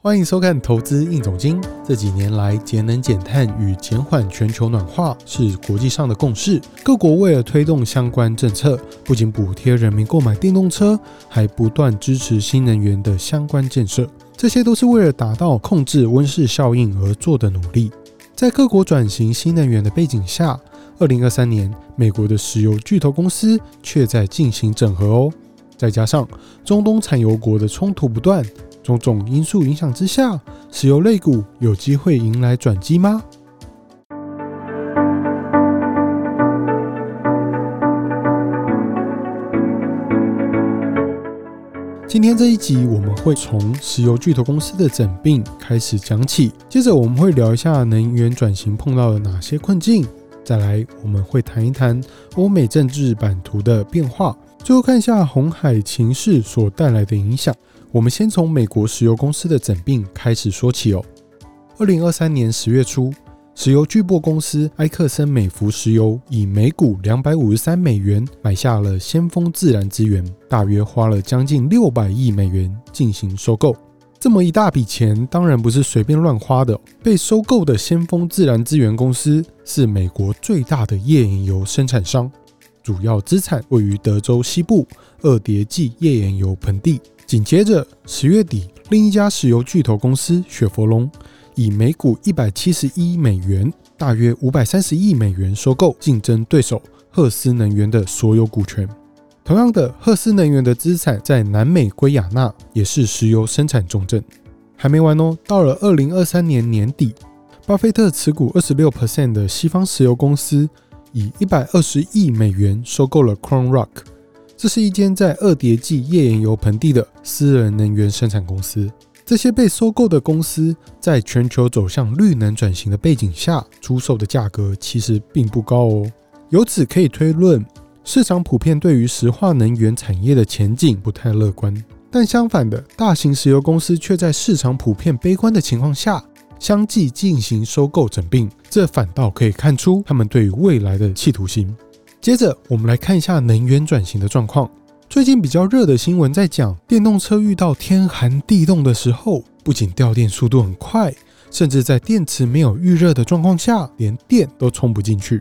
欢迎收看《投资硬总经》。这几年来，节能减碳与减缓全球暖化是国际上的共识。各国为了推动相关政策，不仅补贴人民购买电动车，还不断支持新能源的相关建设。这些都是为了达到控制温室效应而做的努力。在各国转型新能源的背景下，二零二三年，美国的石油巨头公司却在进行整合哦。再加上中东产油国的冲突不断，种种因素影响之下，石油类股有机会迎来转机吗？今天这一集，我们会从石油巨头公司的整病开始讲起，接着我们会聊一下能源转型碰到了哪些困境。再来，我们会谈一谈欧美政治版图的变化，最后看一下红海情势所带来的影响。我们先从美国石油公司的整病开始说起哦。二零二三年十月初，石油巨擘公司埃克森美孚石油以每股两百五十三美元买下了先锋自然资源，大约花了将近六百亿美元进行收购。这么一大笔钱，当然不是随便乱花的。被收购的先锋自然资源公司是美国最大的页岩油生产商，主要资产位于德州西部二叠纪页岩油盆地。紧接着十月底，另一家石油巨头公司雪佛龙以每股一百七十一美元，大约五百三十亿美元收购竞争对手赫斯能源的所有股权。同样的，赫斯能源的资产在南美圭亚那也是石油生产重镇。还没完哦，到了二零二三年年底，巴菲特持股二十六 percent 的西方石油公司以一百二十亿美元收购了 Crown Rock，这是一间在二叠纪页岩油盆地的私人能源生产公司。这些被收购的公司在全球走向绿能转型的背景下，出售的价格其实并不高哦。由此可以推论。市场普遍对于石化能源产业的前景不太乐观，但相反的，大型石油公司却在市场普遍悲观的情况下，相继进行收购整并，这反倒可以看出他们对于未来的企图心。接着，我们来看一下能源转型的状况。最近比较热的新闻在讲，电动车遇到天寒地冻的时候，不仅掉电速度很快，甚至在电池没有预热的状况下，连电都充不进去。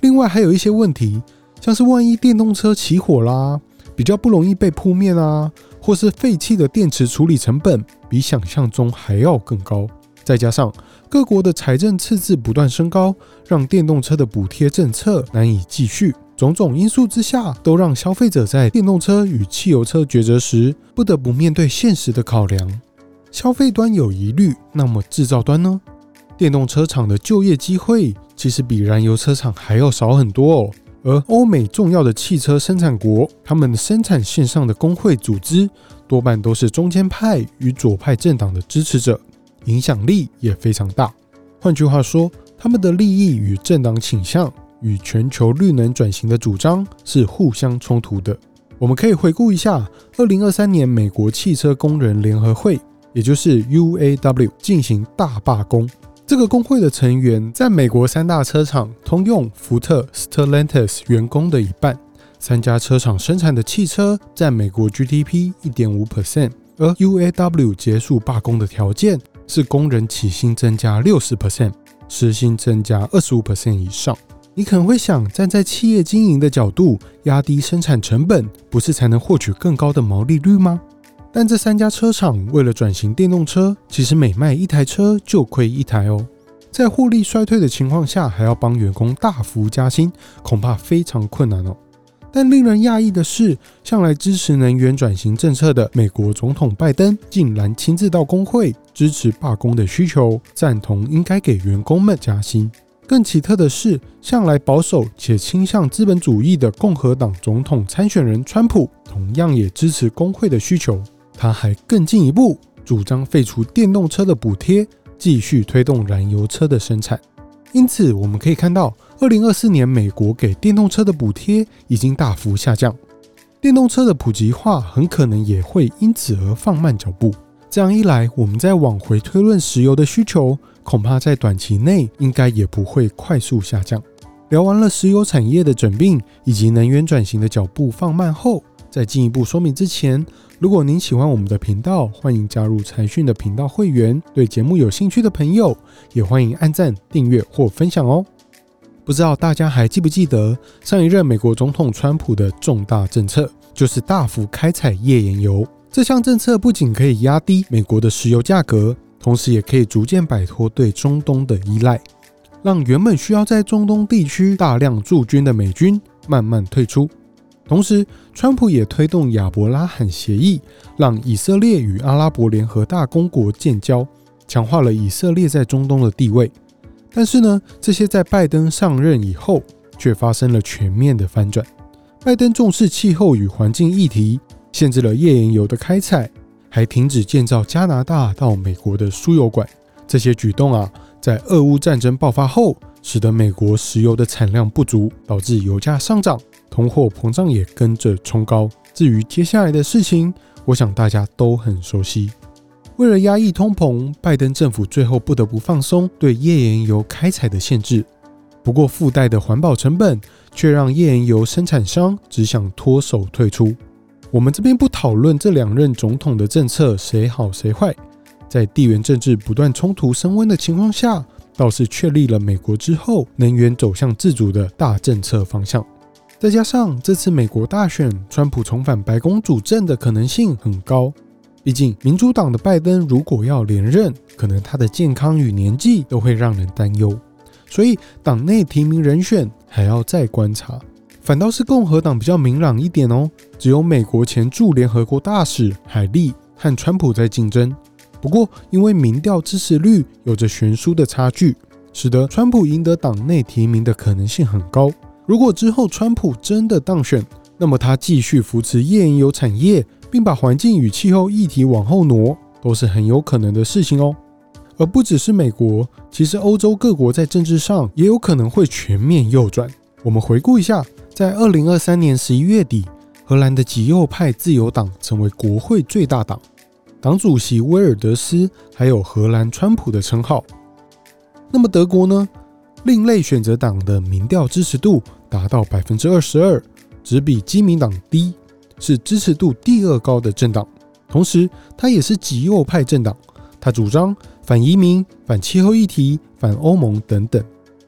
另外，还有一些问题。像是万一电动车起火啦，比较不容易被扑灭啊，或是废弃的电池处理成本比想象中还要更高，再加上各国的财政赤字不断升高，让电动车的补贴政策难以继续，种种因素之下，都让消费者在电动车与汽油车抉择时，不得不面对现实的考量。消费端有疑虑，那么制造端呢？电动车厂的就业机会其实比燃油车厂还要少很多哦。而欧美重要的汽车生产国，他们的生产线上的工会组织多半都是中间派与左派政党的支持者，影响力也非常大。换句话说，他们的利益与政党倾向与全球绿能转型的主张是互相冲突的。我们可以回顾一下，二零二三年美国汽车工人联合会，也就是 UAW 进行大罢工。这个工会的成员在美国三大车厂通用、福特、Stellantis 员工的一半。三家车厂生产的汽车占美国 GDP 一点五 percent。而 UAW 结束罢工的条件是工人起薪增加六十 percent，时薪增加二十五 percent 以上。你可能会想，站在企业经营的角度，压低生产成本，不是才能获取更高的毛利率吗？但这三家车厂为了转型电动车，其实每卖一台车就亏一台哦。在获利衰退的情况下，还要帮员工大幅加薪，恐怕非常困难哦。但令人讶异的是，向来支持能源转型政策的美国总统拜登，竟然亲自到工会支持罢工的需求，赞同应该给员工们加薪。更奇特的是，向来保守且倾向资本主义的共和党总统参选人川普，同样也支持工会的需求。他还更进一步，主张废除电动车的补贴，继续推动燃油车的生产。因此，我们可以看到，二零二四年美国给电动车的补贴已经大幅下降，电动车的普及化很可能也会因此而放慢脚步。这样一来，我们再往回推论石油的需求，恐怕在短期内应该也不会快速下降。聊完了石油产业的整并以及能源转型的脚步放慢后，在进一步说明之前，如果您喜欢我们的频道，欢迎加入财讯的频道会员。对节目有兴趣的朋友，也欢迎按赞、订阅或分享哦。不知道大家还记不记得上一任美国总统川普的重大政策，就是大幅开采页岩油。这项政策不仅可以压低美国的石油价格，同时也可以逐渐摆脱对中东的依赖，让原本需要在中东地区大量驻军的美军慢慢退出。同时，川普也推动亚伯拉罕协议，让以色列与阿拉伯联合大公国建交，强化了以色列在中东的地位。但是呢，这些在拜登上任以后，却发生了全面的翻转。拜登重视气候与环境议题，限制了页岩油的开采，还停止建造加拿大到美国的输油管。这些举动啊，在俄乌战争爆发后，使得美国石油的产量不足，导致油价上涨。通货膨胀也跟着冲高。至于接下来的事情，我想大家都很熟悉。为了压抑通膨，拜登政府最后不得不放松对页岩油开采的限制。不过附带的环保成本却让页岩油生产商只想脱手退出。我们这边不讨论这两任总统的政策谁好谁坏，在地缘政治不断冲突升温的情况下，倒是确立了美国之后能源走向自主的大政策方向。再加上这次美国大选，川普重返白宫主政的可能性很高。毕竟，民主党的拜登如果要连任，可能他的健康与年纪都会让人担忧。所以，党内提名人选还要再观察。反倒是共和党比较明朗一点哦，只有美国前驻联合国大使海利和川普在竞争。不过，因为民调支持率有着悬殊的差距，使得川普赢得党内提名的可能性很高。如果之后川普真的当选，那么他继续扶持页岩油产业，并把环境与气候议题往后挪，都是很有可能的事情哦。而不只是美国，其实欧洲各国在政治上也有可能会全面右转。我们回顾一下，在二零二三年十一月底，荷兰的极右派自由党成为国会最大党，党主席威尔德斯还有荷兰川普的称号。那么德国呢？另类选择党的民调支持度达到百分之二十二，只比基民党低，是支持度第二高的政党。同时，它也是极右派政党，它主张反移民、反气候议题、反欧盟等等。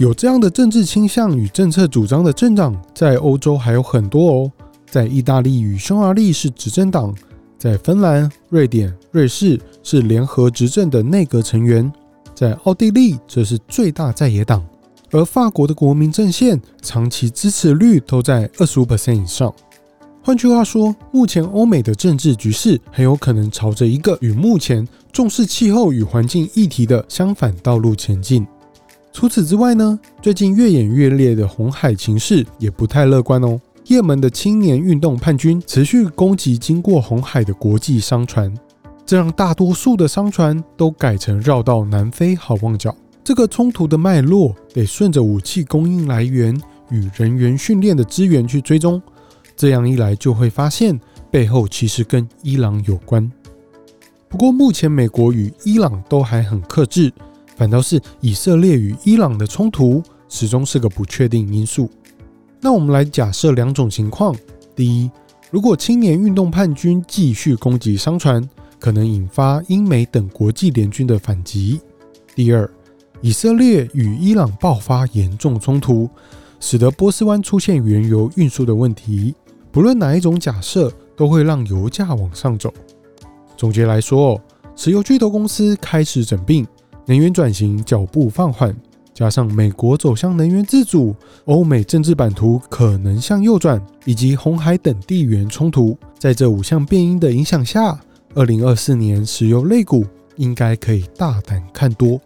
有这样的政治倾向与政策主张的政党，在欧洲还有很多哦。在意大利与匈牙利是执政党，在芬兰、瑞典、瑞士是联合执政的内阁成员，在奥地利则是最大在野党。而法国的国民阵线长期支持率都在二十五 percent 以上。换句话说，目前欧美的政治局势很有可能朝着一个与目前重视气候与环境议题的相反道路前进。除此之外呢，最近越演越烈的红海情势也不太乐观哦。也门的青年运动叛军持续攻击经过红海的国际商船，这让大多数的商船都改成绕道南非好望角。这个冲突的脉络得顺着武器供应来源与人员训练的资源去追踪，这样一来就会发现背后其实跟伊朗有关。不过目前美国与伊朗都还很克制，反倒是以色列与伊朗的冲突始终是个不确定因素。那我们来假设两种情况：第一，如果青年运动叛军继续攻击商船，可能引发英美等国际联军的反击；第二，以色列与伊朗爆发严重冲突，使得波斯湾出现原油运输的问题。不论哪一种假设，都会让油价往上走。总结来说，石油巨头公司开始整并，能源转型脚步放缓，加上美国走向能源自主，欧美政治版图可能向右转，以及红海等地缘冲突，在这五项变因的影响下，二零二四年石油类股应该可以大胆看多。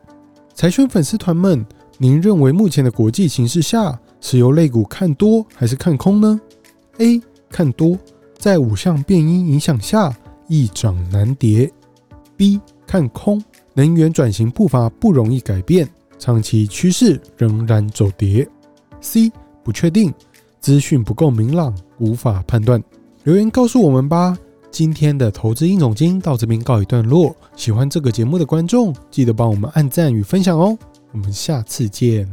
财讯粉丝团们，您认为目前的国际形势下，石油类股看多还是看空呢？A 看多，在五项变因影响下，易涨难跌。B 看空，能源转型步伐不容易改变，长期趋势仍然走跌。C 不确定，资讯不够明朗，无法判断。留言告诉我们吧。今天的投资应总经到这边告一段落。喜欢这个节目的观众，记得帮我们按赞与分享哦。我们下次见。